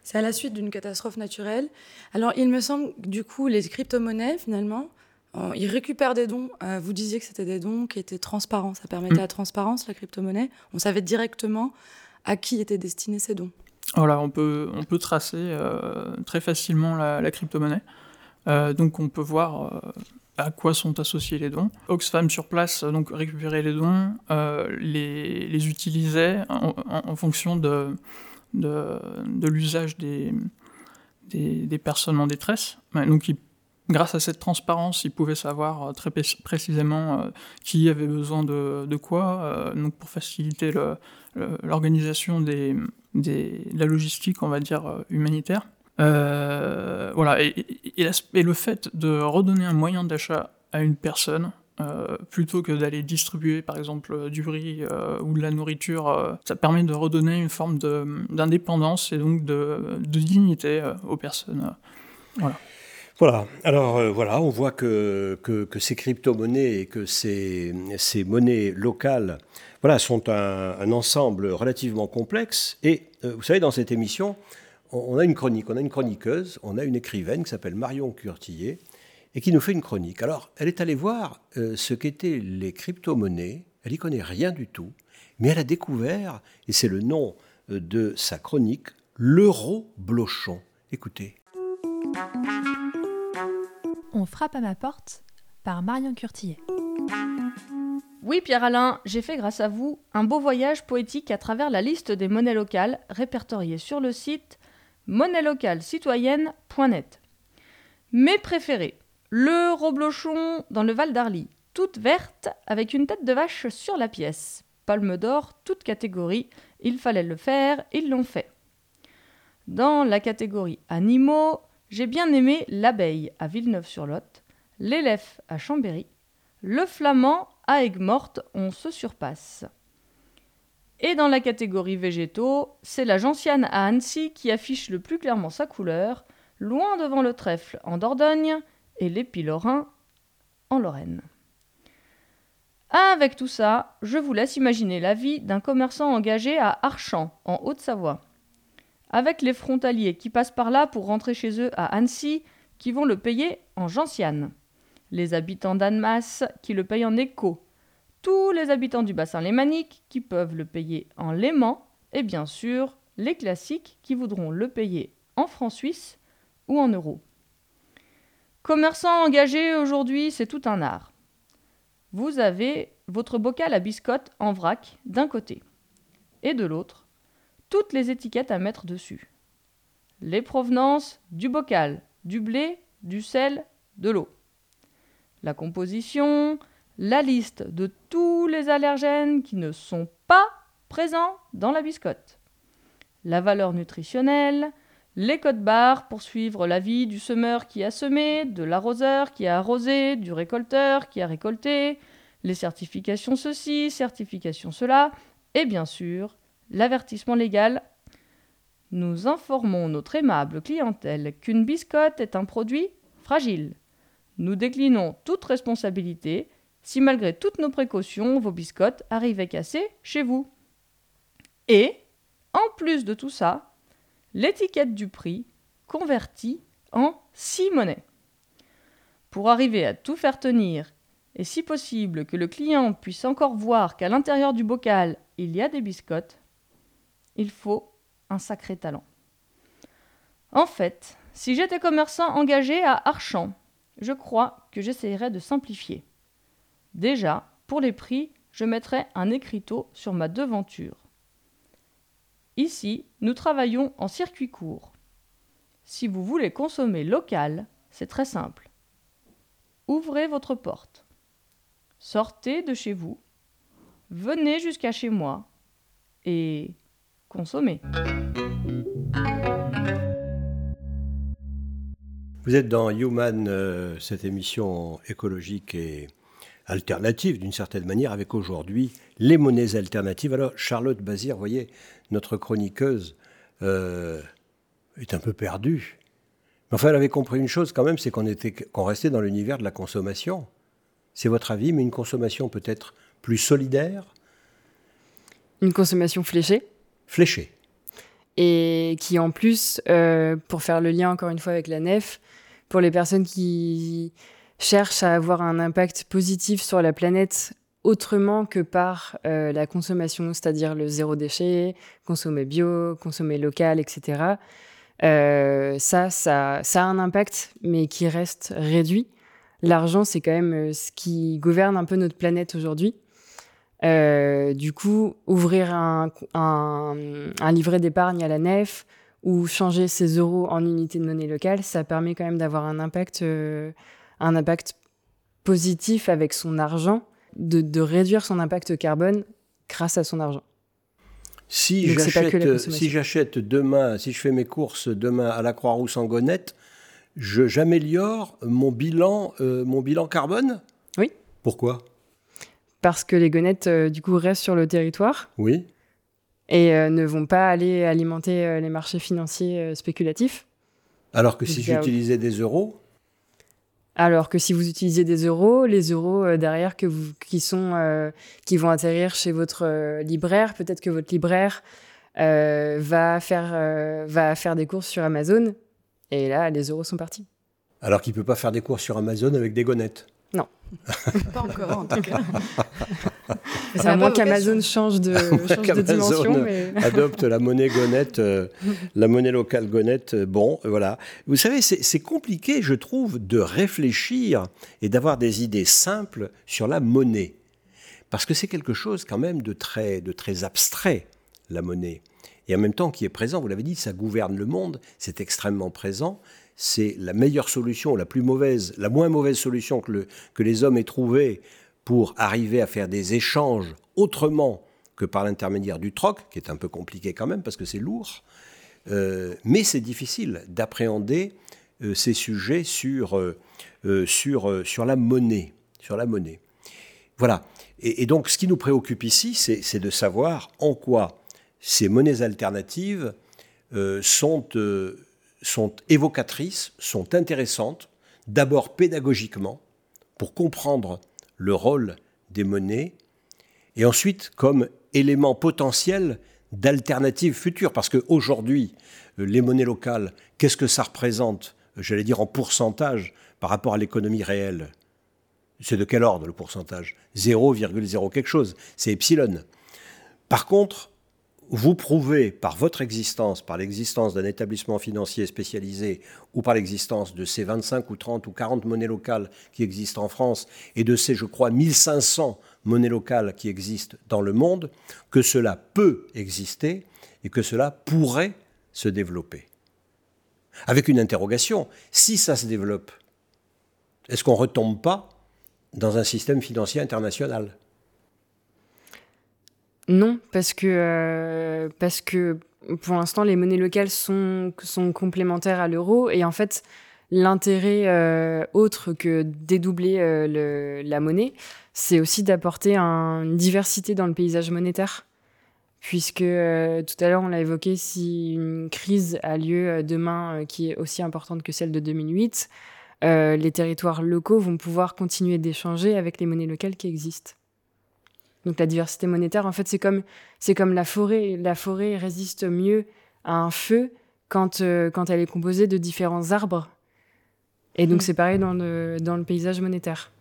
C'est à la suite d'une catastrophe naturelle. Alors, il me semble que du coup, les crypto-monnaies, finalement, euh, ils récupèrent des dons. Euh, vous disiez que c'était des dons qui étaient transparents. Ça permettait mm. la transparence, la crypto-monnaie. On savait directement à qui étaient destinés ces dons. Voilà, on peut, on peut tracer euh, très facilement la, crypto-monnaie. Euh, donc on peut voir à quoi sont associés les dons. Oxfam sur place donc récupérait les dons, les, les, utilisait en, fonction de, de, l'usage des, des, personnes en détresse. Donc grâce à cette transparence, ils pouvaient savoir très précisément qui avait besoin de, quoi, donc pour faciliter l'organisation de la logistique, on va dire, euh, humanitaire. Euh, voilà, et, le fait de redonner un moyen d'achat à une personne, euh, plutôt que d'aller distribuer par exemple du riz ou de la nourriture, ça permet de redonner une forme d'indépendance et donc de, de dignité aux personnes. voilà. Voilà, alors voilà, on voit que, que, ces crypto-monnaies et que ces, ces monnaies locales voilà, sont un, ensemble relativement complexe. Et euh, vous savez, dans cette émission, on, a une chronique, on a une chroniqueuse, on a une écrivaine qui s'appelle Marion Curtillet et qui nous fait une chronique. Alors, elle est allée voir euh, ce qu'étaient les crypto-monnaies. Elle n'y connaît rien du tout, mais elle a découvert, et c'est le nom euh, de sa chronique, l'euro blochon. Écoutez. On frappe à ma porte par Marion Curtillet. Oui, Pierre-Alain, j'ai fait grâce à vous un beau voyage poétique à travers la liste des monnaies locales répertoriées sur le site monnaie-locale-citoyenne.net. Mes préférés le roblochon dans le Val d'Arly, toute verte avec une tête de vache sur la pièce. Palme d'or, toute catégorie, il fallait le faire, ils l'ont fait. Dans la catégorie animaux, j'ai bien aimé l'abeille à Villeneuve-sur-Lot, l'élève à Chambéry, le flamand à Aigues-Mortes, on se surpasse. Et dans la catégorie végétaux, c'est la gentiane à Annecy qui affiche le plus clairement sa couleur, loin devant le trèfle en Dordogne et l'épilorin en Lorraine. Avec tout ça, je vous laisse imaginer la vie d'un commerçant engagé à Archamps, en Haute-Savoie. Avec les frontaliers qui passent par là pour rentrer chez eux à Annecy, qui vont le payer en gentiane les habitants d'Annemasse qui le payent en écho, tous les habitants du bassin lémanique qui peuvent le payer en léman, et bien sûr les classiques qui voudront le payer en francs suisses ou en euros. Commerçant engagé aujourd'hui, c'est tout un art. Vous avez votre bocal à biscotte en vrac d'un côté, et de l'autre, toutes les étiquettes à mettre dessus. Les provenances du bocal, du blé, du sel, de l'eau la composition, la liste de tous les allergènes qui ne sont pas présents dans la biscotte, la valeur nutritionnelle, les codes barres pour suivre la vie du semeur qui a semé, de l'arroseur qui a arrosé, du récolteur qui a récolté, les certifications ceci, certifications cela, et bien sûr l'avertissement légal. Nous informons notre aimable clientèle qu'une biscotte est un produit fragile. Nous déclinons toute responsabilité si malgré toutes nos précautions, vos biscottes arrivaient cassées chez vous. Et, en plus de tout ça, l'étiquette du prix convertie en six monnaies. Pour arriver à tout faire tenir, et si possible que le client puisse encore voir qu'à l'intérieur du bocal il y a des biscottes, il faut un sacré talent. En fait, si j'étais commerçant engagé à Archamps, je crois que j'essayerai de simplifier. Déjà, pour les prix, je mettrai un écriteau sur ma devanture. Ici, nous travaillons en circuit court. Si vous voulez consommer local, c'est très simple. Ouvrez votre porte. Sortez de chez vous. Venez jusqu'à chez moi. Et consommez. Vous êtes dans Human, euh, cette émission écologique et alternative d'une certaine manière, avec aujourd'hui les monnaies alternatives. Alors Charlotte Bazir, voyez, notre chroniqueuse euh, est un peu perdue. Mais enfin, elle avait compris une chose quand même, c'est qu'on restait dans l'univers de la consommation. C'est votre avis, mais une consommation peut-être plus solidaire? Une consommation fléchée Fléchée et qui en plus, euh, pour faire le lien encore une fois avec la nef, pour les personnes qui cherchent à avoir un impact positif sur la planète autrement que par la consommation, c'est-à-dire le zéro déchet, consommer bio, consommer local, etc. ça, ça, ça a un impact, mais qui reste réduit. L'argent, c'est quand même ce qui gouverne un peu notre planète aujourd'hui. Euh, du coup, ouvrir un, un, livret d'épargne à la nef ou changer ses euros en unités de monnaie locale, ça permet quand même d'avoir un impact, euh, un impact positif avec son argent, de, de, réduire son impact carbone grâce à son argent. Si j'achète, si j'achète demain, si je fais mes courses demain à la Croix-Rousse en Gonette, j'améliore mon bilan, euh, mon bilan carbone? Oui. Pourquoi? Parce que les gonettes, euh, du coup, restent sur le territoire. Oui. Et euh, ne vont pas aller alimenter euh, les marchés financiers spéculatifs. Alors que si j'utilisais des euros alors que si vous utilisez des euros, les euros derrière que vous, qui, sont, qui vont atterrir chez votre libraire, peut-être que votre libraire va, faire, va faire des courses sur Amazon, et là, les euros sont partis. Alors qu'il ne peut pas faire des courses sur Amazon avec des gonettes non. pas encore, en tout cas. à moins qu'Amazon change de, change de dimension. adopte la monnaie gonette, euh, la monnaie locale gonette. Euh, bon, voilà. Vous savez, c'est compliqué, je trouve, de réfléchir et d'avoir des idées simples sur la monnaie. Parce que c'est quelque chose quand même de très, de très abstrait, la monnaie. Et en même temps qui est présent, vous l'avez dit, ça gouverne le monde, c'est extrêmement présent c'est la meilleure solution, la plus mauvaise, la moins mauvaise solution que, les hommes aient trouvée pour arriver à faire des échanges autrement que par l'intermédiaire du troc, qui est un peu compliqué quand même parce que c'est lourd. Euh, mais c'est difficile d'appréhender euh, ces sujets sur, euh, sur, la monnaie. Voilà. Et donc, ce qui nous préoccupe ici, c'est de savoir en quoi ces monnaies alternatives sont sont évocatrices, sont intéressantes, d'abord pédagogiquement, pour comprendre le rôle des monnaies, et ensuite comme élément potentiel d'alternatives futures. Parce qu'aujourd'hui, euh, les monnaies locales, qu'est-ce que ça représente, j'allais dire en pourcentage, par rapport à l'économie réelle? C'est de quel ordre le pourcentage? 0,0 quelque chose, c'est epsilon. Par contre, vous prouvez par votre existence, par l'existence d'un établissement financier spécialisé ou par l'existence de ces 25 ou 30 ou 40 monnaies locales qui existent en France et de ces, je crois, 1500 monnaies locales qui existent dans le monde, que cela peut exister et que cela pourrait se développer. Avec une interrogation, si ça se développe, est-ce qu'on ne retombe pas dans un système financier international? Non, parce que, euh, parce que pour l'instant, les monnaies locales sont, complémentaires à l'euro. Et en fait, l'intérêt euh, autre que dédoubler euh, la monnaie, c'est aussi d'apporter une diversité dans le paysage monétaire. Puisque tout à l'heure, on l'a évoqué, si une crise a lieu demain qui est aussi importante que celle de 2008, les territoires locaux vont pouvoir continuer d'échanger avec les monnaies locales qui existent. Donc la diversité monétaire, en fait, c'est comme, c'est comme la forêt. La forêt résiste mieux à un feu quand, euh, quand elle est composée de différents arbres. Et donc mm. c'est pareil dans le, dans le paysage monétaire.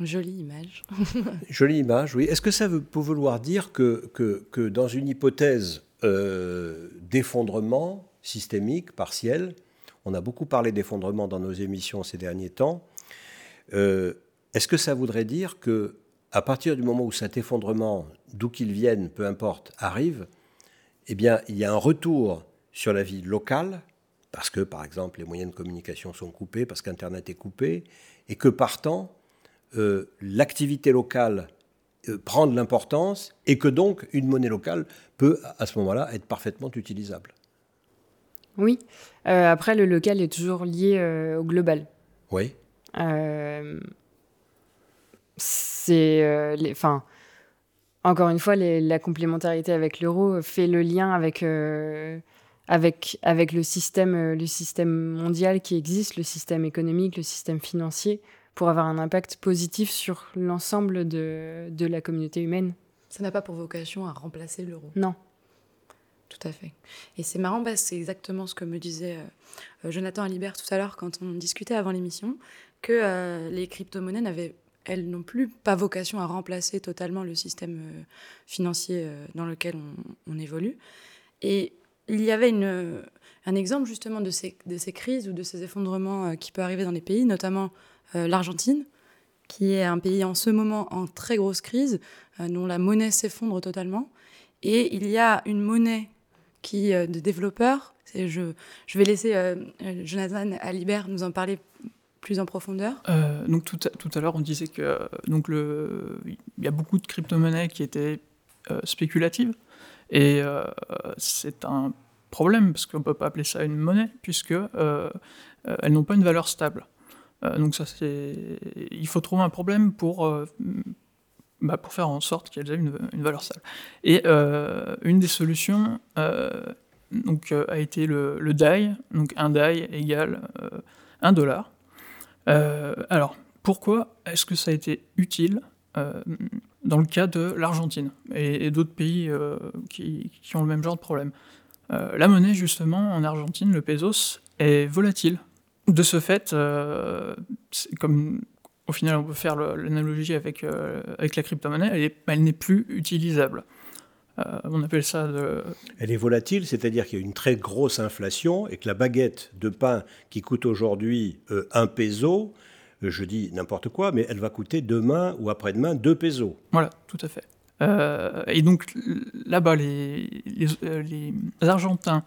Jolie image. Jolie image, oui. Est-ce que ça veut, peut vouloir dire que, que, que dans une hypothèse euh, d'effondrement systémique, partiel, on a beaucoup parlé d'effondrement dans nos émissions ces derniers temps, euh, est-ce que ça voudrait dire que à partir du moment où cet effondrement, d'où qu'il vienne, peu importe, arrive, eh bien, il y a un retour sur la vie locale, parce que, par exemple, les moyens de communication sont coupés, parce qu'Internet est coupé, et que, partant, euh, l'activité locale euh, prend de l'importance, et que donc une monnaie locale peut, à ce moment-là, être parfaitement utilisable. Oui. Euh, après, le local est toujours lié au global. Oui c'est, euh, enfin, encore une fois, la complémentarité avec l'euro fait le lien avec euh, avec avec le système euh, le système mondial qui existe, le système économique, le système financier, pour avoir un impact positif sur l'ensemble de, de la communauté humaine. Ça n'a pas pour vocation à remplacer l'euro. Non. Tout à fait. Et c'est marrant, parce c'est exactement ce que me disait Jonathan Alibert tout à l'heure quand on discutait avant l'émission, que les crypto-monnaies n'avaient elles n'ont plus pas vocation à remplacer totalement le système financier dans lequel on, évolue. Et il y avait une, un exemple justement de ces, crises ou de ces effondrements qui peuvent arriver dans les pays, notamment l'Argentine, qui est un pays en ce moment en très grosse crise, dont la monnaie s'effondre totalement. Et il y a une monnaie qui, de développeurs je, je, vais laisser euh, Jonathan Alibert nous en parler en profondeur? Euh, donc tout à, l'heure, on disait que donc le, il y a beaucoup de crypto-monnaies qui étaient euh, spéculatives et c'est un problème parce qu'on peut pas appeler ça une monnaie puisque elles n'ont pas une valeur stable. donc ça c'est, il faut trouver un problème pour bah, pour faire en sorte qu'elles aient une, valeur stable. Et une des solutions donc, euh, a été le, DAI. Donc un DAI égale 1 euh, dollar. Euh, alors, pourquoi est-ce que ça a été utile dans le cas de l'Argentine et, d'autres pays qui, qui, ont le même genre de problème? La monnaie, justement, en Argentine, le pesos, est volatile. De ce fait, comme au final on peut faire l'analogie avec, avec la crypto-monnaie, elle n'est plus utilisable. Euh, on appelle ça. Elle est volatile, c'est-à-dire qu'il y a une très grosse inflation et que la baguette de pain qui coûte aujourd'hui euh, un peso, euh, je dis n'importe quoi, mais elle va coûter demain ou après-demain deux pesos. Voilà, tout à fait. et donc là-bas, les, les, Argentins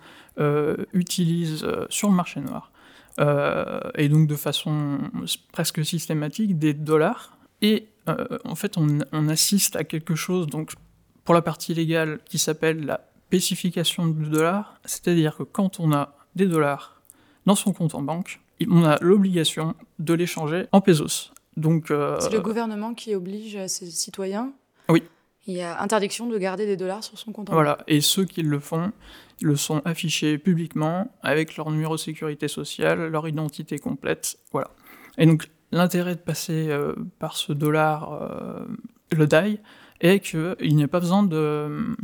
utilisent sur le marché noir, et donc de façon presque systématique, des dollars. Et en fait, on, on, assiste à quelque chose, donc pour la partie légale qui s'appelle la spécification du dollar, c'est-à-dire que quand on a des dollars dans son compte en banque, on a l'obligation de les changer en pesos. Donc, euh, c'est le gouvernement qui oblige ses citoyens. Oui. Il y a interdiction de garder des dollars sur son compte en banque. Voilà, et ceux qui le font, le sont affichés publiquement avec leur numéro de sécurité sociale, leur identité complète. Voilà. Et donc l'intérêt de passer euh, par ce dollar, euh, le DAI, et qu'il n'y a pas besoin de,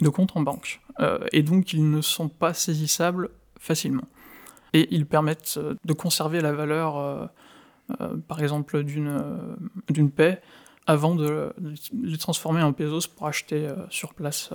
de compte en banque. Euh, et donc ils ne sont pas saisissables facilement. Et ils permettent euh, de conserver la valeur, euh, par exemple, d'une paix avant de les transformer en pesos pour acheter sur place.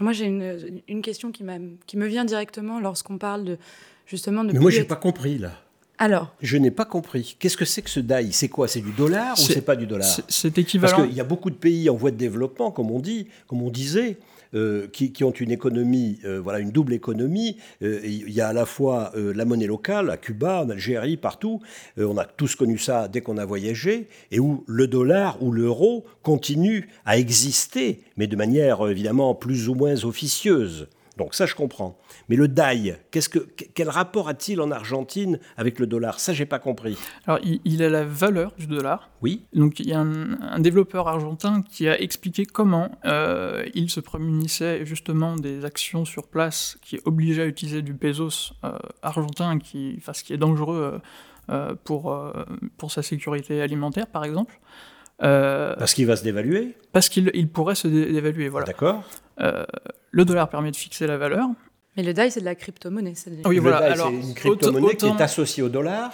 Moi, j'ai une, une, question qui, qui me vient directement lorsqu'on parle de justement de. Mais moi, j'ai pas compris là. Alors Je n'ai pas compris. Qu'est-ce que c'est que ce DAI? C'est quoi? C'est du dollar ou c'est pas du dollar? C'est équivalent. Parce qu'il y a beaucoup de pays en voie de développement, comme on dit, comme on disait, euh, qui, ont une économie, euh, voilà, une double économie. Euh, il y a à la fois la monnaie locale, à Cuba, en Algérie, partout. on a tous connu ça dès qu'on a voyagé, et où le dollar ou l'euro continue à exister, mais de manière évidemment plus ou moins officieuse. Donc ça, je comprends. Mais le DAI, qu'est-ce que, quel rapport a-t-il en Argentine avec le dollar? Ça, j'ai pas compris. Alors, il, a la valeur du dollar. Oui. Donc, il y a un, développeur argentin qui a expliqué comment euh, il se prémunissait justement des actions sur place qui obligeaient à utiliser du pesos euh, argentin, qui, enfin, ce qui est dangereux euh, pour, pour sa sécurité alimentaire, par exemple. Parce qu'il va se dévaluer Parce qu'il pourrait se dévaluer, voilà. D'accord. Le dollar permet de fixer la valeur. Mais le DAI, c'est de la crypto-monnaie. Oui, voilà. c'est une crypto-monnaie qui est associée au dollar.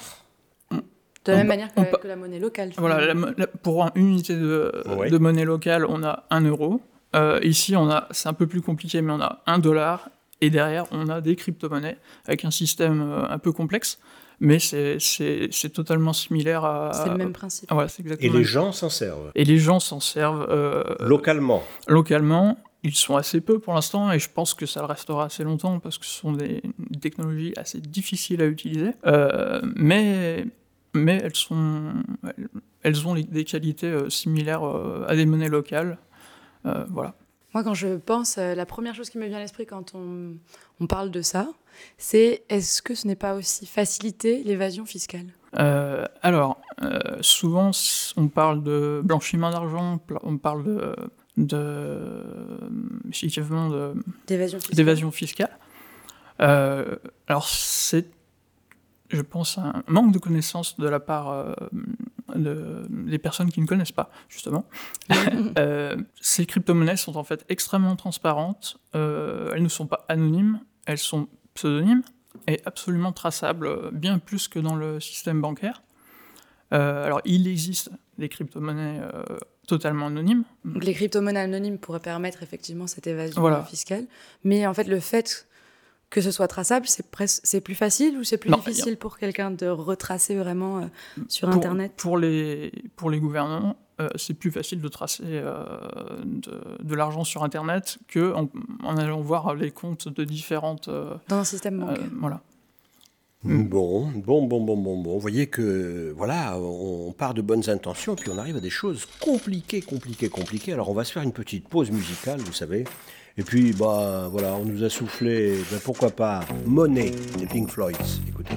De la même manière que, la monnaie locale. Voilà, pour une unité de, monnaie locale, on a un euro. Euh, ici, on a, c'est un peu plus compliqué, mais on a un dollar. Et derrière, on a des crypto-monnaies avec un système euh, un peu complexe. Mais c'est, totalement similaire à. C'est le même principe. Ah, exactement Et les gens s'en servent? Et les gens s'en servent. Euh, localement. Localement. Ils sont assez peu pour l'instant et je pense que ça le restera assez longtemps parce que ce sont des, technologies assez difficiles à utiliser. Euh, mais, mais elles, sont, elles ont des qualités euh, similaires euh, à des monnaies locales. voilà. Moi, quand je pense, la première chose qui me vient à l'esprit quand on, on, parle de ça, c'est est-ce que ce n'est pas aussi faciliter l'évasion fiscale? Alors, souvent, on parle de blanchiment d'argent, on parle de de, d'évasion fiscale. Euh, alors c'est, je pense, un manque de connaissances de la part euh, de, des personnes qui ne connaissent pas, justement. Euh, ces crypto-monnaies sont en fait extrêmement transparentes, elles ne sont pas anonymes, elles sont pseudonymes et absolument traçables, bien plus que dans le système bancaire. alors, il existe des crypto-monnaies totalement anonymes. Donc, les crypto-monnaies anonymes pourraient permettre effectivement cette évasion fiscale. Mais en fait, le fait que ce soit traçable, c'est, plus facile ou c'est plus difficile pour quelqu'un de retracer vraiment euh, sur Internet? pour les, pour les gouvernements, euh, c'est plus facile de tracer euh, de, l'argent sur Internet qu'en en, allant voir les comptes de différentes... Dans un système bancaire. voilà. Bon, bon, bon, bon, bon, bon. Vous voyez que, voilà, on part de bonnes intentions, puis on arrive à des choses compliquées, compliquées, compliquées. Alors, on va se faire une petite pause musicale, vous savez. Et puis, bah, voilà, on nous a soufflé, ben, pourquoi pas, Money des Pink Floyds. Écoutez.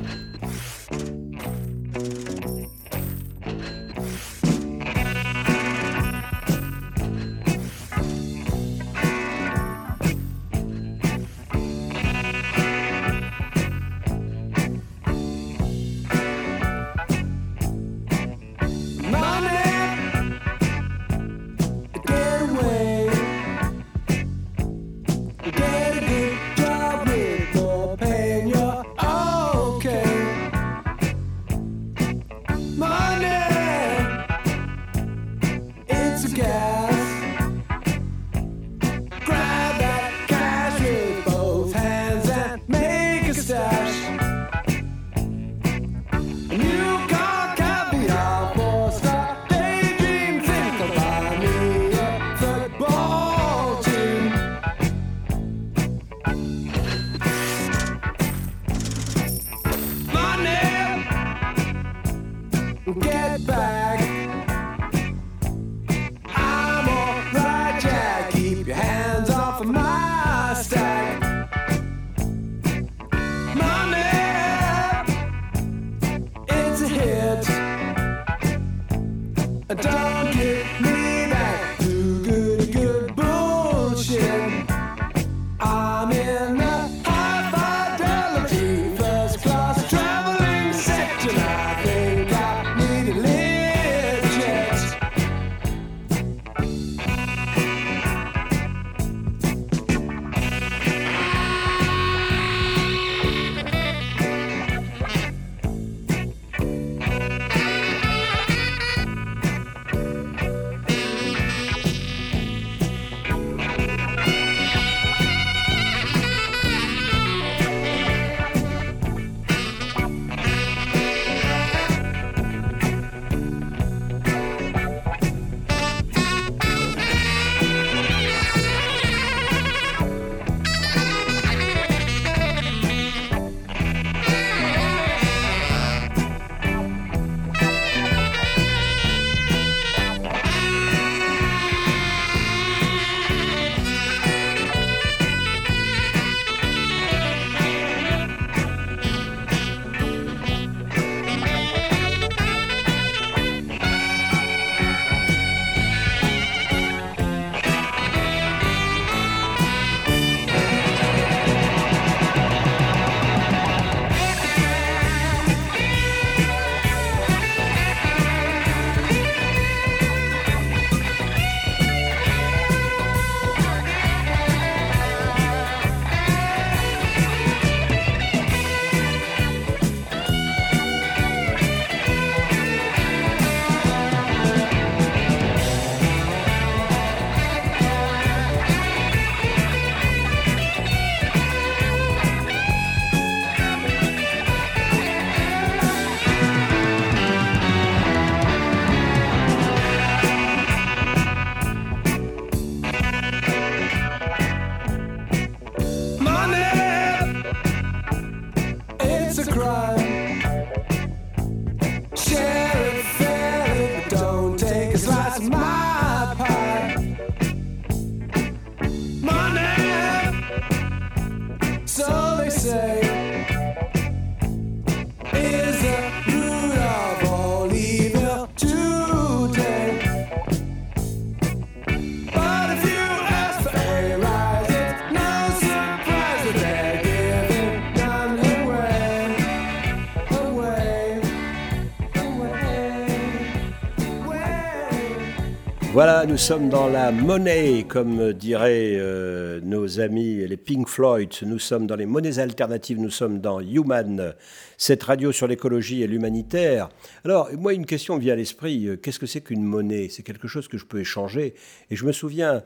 Nous sommes dans la monnaie, comme diraient euh, nos amis les Pink Floyd. Nous sommes dans les monnaies alternatives, nous sommes dans Human, cette radio sur l'écologie et l'humanitaire. Alors, moi, une question vient à l'esprit. Euh, qu'est-ce que c'est qu'une monnaie? C'est quelque chose que je peux échanger. Et je me souviens,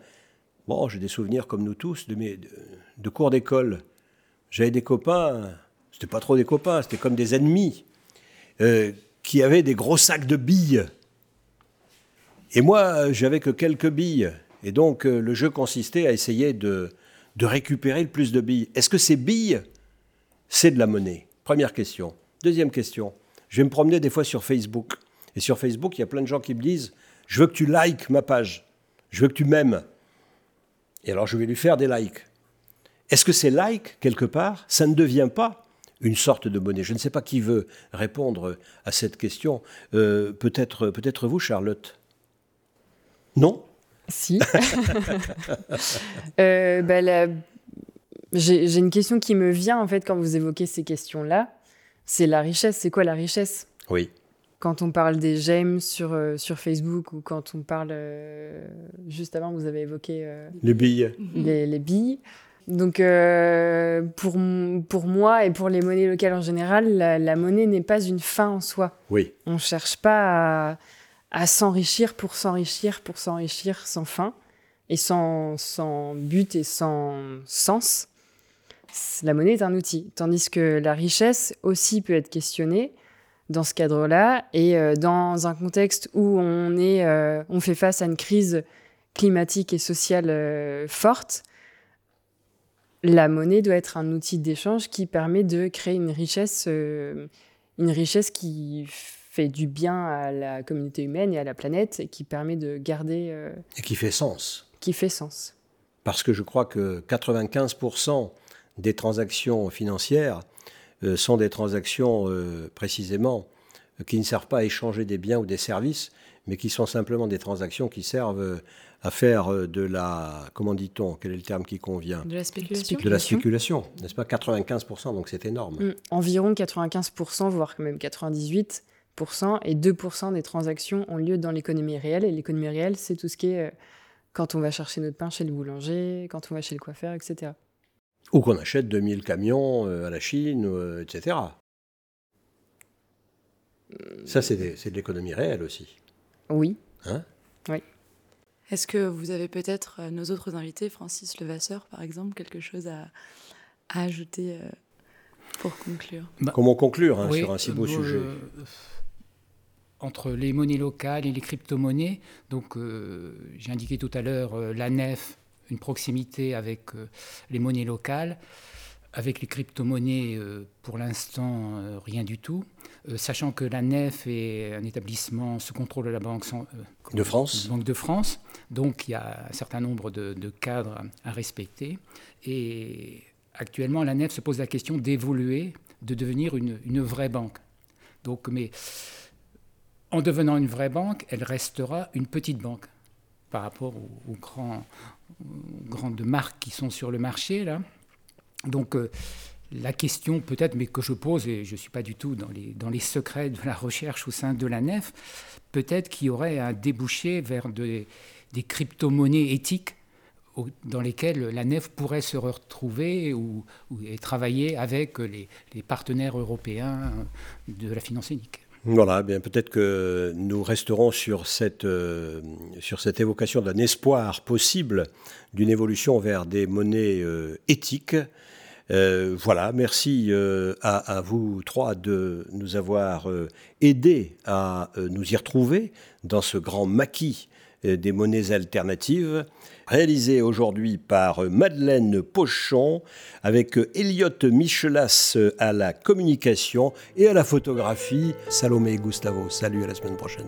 bon, j'ai des souvenirs comme nous tous de, mes, de, cours d'école. J'avais des copains, c'était pas trop des copains, c'était comme des ennemis, euh, qui avaient des gros sacs de billes. Et moi, j'avais que quelques billes. Et donc, euh, le jeu consistait à essayer de, récupérer le plus de billes. Est-ce que ces billes, c'est de la monnaie? Première question. Deuxième question. Je vais me promener des fois sur Facebook. Et sur Facebook, il y a plein de gens qui me disent Je veux que tu likes ma page. Je veux que tu m'aimes. Et alors, je vais lui faire des likes. Est-ce que ces likes, quelque part, ça ne devient pas une sorte de monnaie? Je ne sais pas qui veut répondre à cette question. Euh, peut-être, peut-être vous, Charlotte non Si. euh, bah, J'ai une question qui me vient en fait quand vous évoquez ces questions-là. C'est la richesse. C'est quoi la richesse? Oui. Quand on parle des j'aime sur, euh, sur Facebook ou quand on parle. Euh, juste avant, vous avez évoqué. Les billes. Les, les billes. Donc, pour, pour moi et pour les monnaies locales en général, la, la monnaie n'est pas une fin en soi. Oui. On ne cherche pas à à s'enrichir pour s'enrichir, pour s'enrichir sans fin et sans, sans but et sans sens. La monnaie est un outil, tandis que la richesse aussi peut être questionnée dans ce cadre-là et euh, dans un contexte où on, est, euh, on fait face à une crise climatique et sociale euh, forte, la monnaie doit être un outil d'échange qui permet de créer une richesse, une richesse qui fait du bien à la communauté humaine et à la planète et qui permet de garder... Euh, et qui fait sens. Qui fait sens. Parce que je crois que 95% des transactions financières euh, sont des transactions euh, précisément qui ne servent pas à échanger des biens ou des services, mais qui sont simplement des transactions qui servent à faire de la, comment dit-on, quel est le terme qui convient? De la spéculation. De la spéculation, n'est-ce pas? 95%, donc c'est énorme. Mmh. environ 95%, voire même 98%, et 2% des transactions ont lieu dans l'économie réelle. Et l'économie réelle, c'est tout ce qui est euh, quand on va chercher notre pain chez le boulanger, quand on va chez le coiffeur, etc. Ou qu'on achète 2000 camions euh, à la Chine, euh, etc. Ça, c'est de l'économie réelle aussi. Oui. Hein? Oui. Est-ce que vous avez peut-être, nos autres invités, Francis Levasseur par exemple, quelque chose à, ajouter pour conclure? Bah, Comment conclure hein, sur un si beau sujet? Entre les monnaies locales et les crypto-monnaies. Donc, euh, j'ai indiqué tout à l'heure euh, la nef, une proximité avec euh, les monnaies locales. Avec les crypto-monnaies, pour l'instant, rien du tout. sachant que la nef est un établissement sous contrôle de la Banque de France. Banque de France. Donc, il y a un certain nombre de, cadres à respecter. Et actuellement, la nef se pose la question d'évoluer, de devenir une, une vraie banque. Donc, mais en devenant une vraie banque, elle restera une petite banque par rapport aux, grandes marques qui sont sur le marché. Donc euh, la question peut-être, mais que je pose, et je ne suis pas du tout dans les, secrets de la recherche au sein de la nef, peut-être qu'il y aurait un débouché vers des crypto-monnaies éthiques dans lesquelles la nef pourrait se retrouver ou, et travailler avec les partenaires européens de la finance unique. Voilà, bien peut-être que nous resterons sur cette, euh, sur cette évocation d'un espoir possible d'une évolution vers des monnaies euh, éthiques. Euh, voilà, merci à, à, vous trois de nous avoir aidés à nous y retrouver dans ce grand maquis des monnaies alternatives réalisé aujourd'hui par Madeleine Pochon, avec Elliot Michelas à la communication et à la photographie, Salomé Gustavo. Salut, à la semaine prochaine.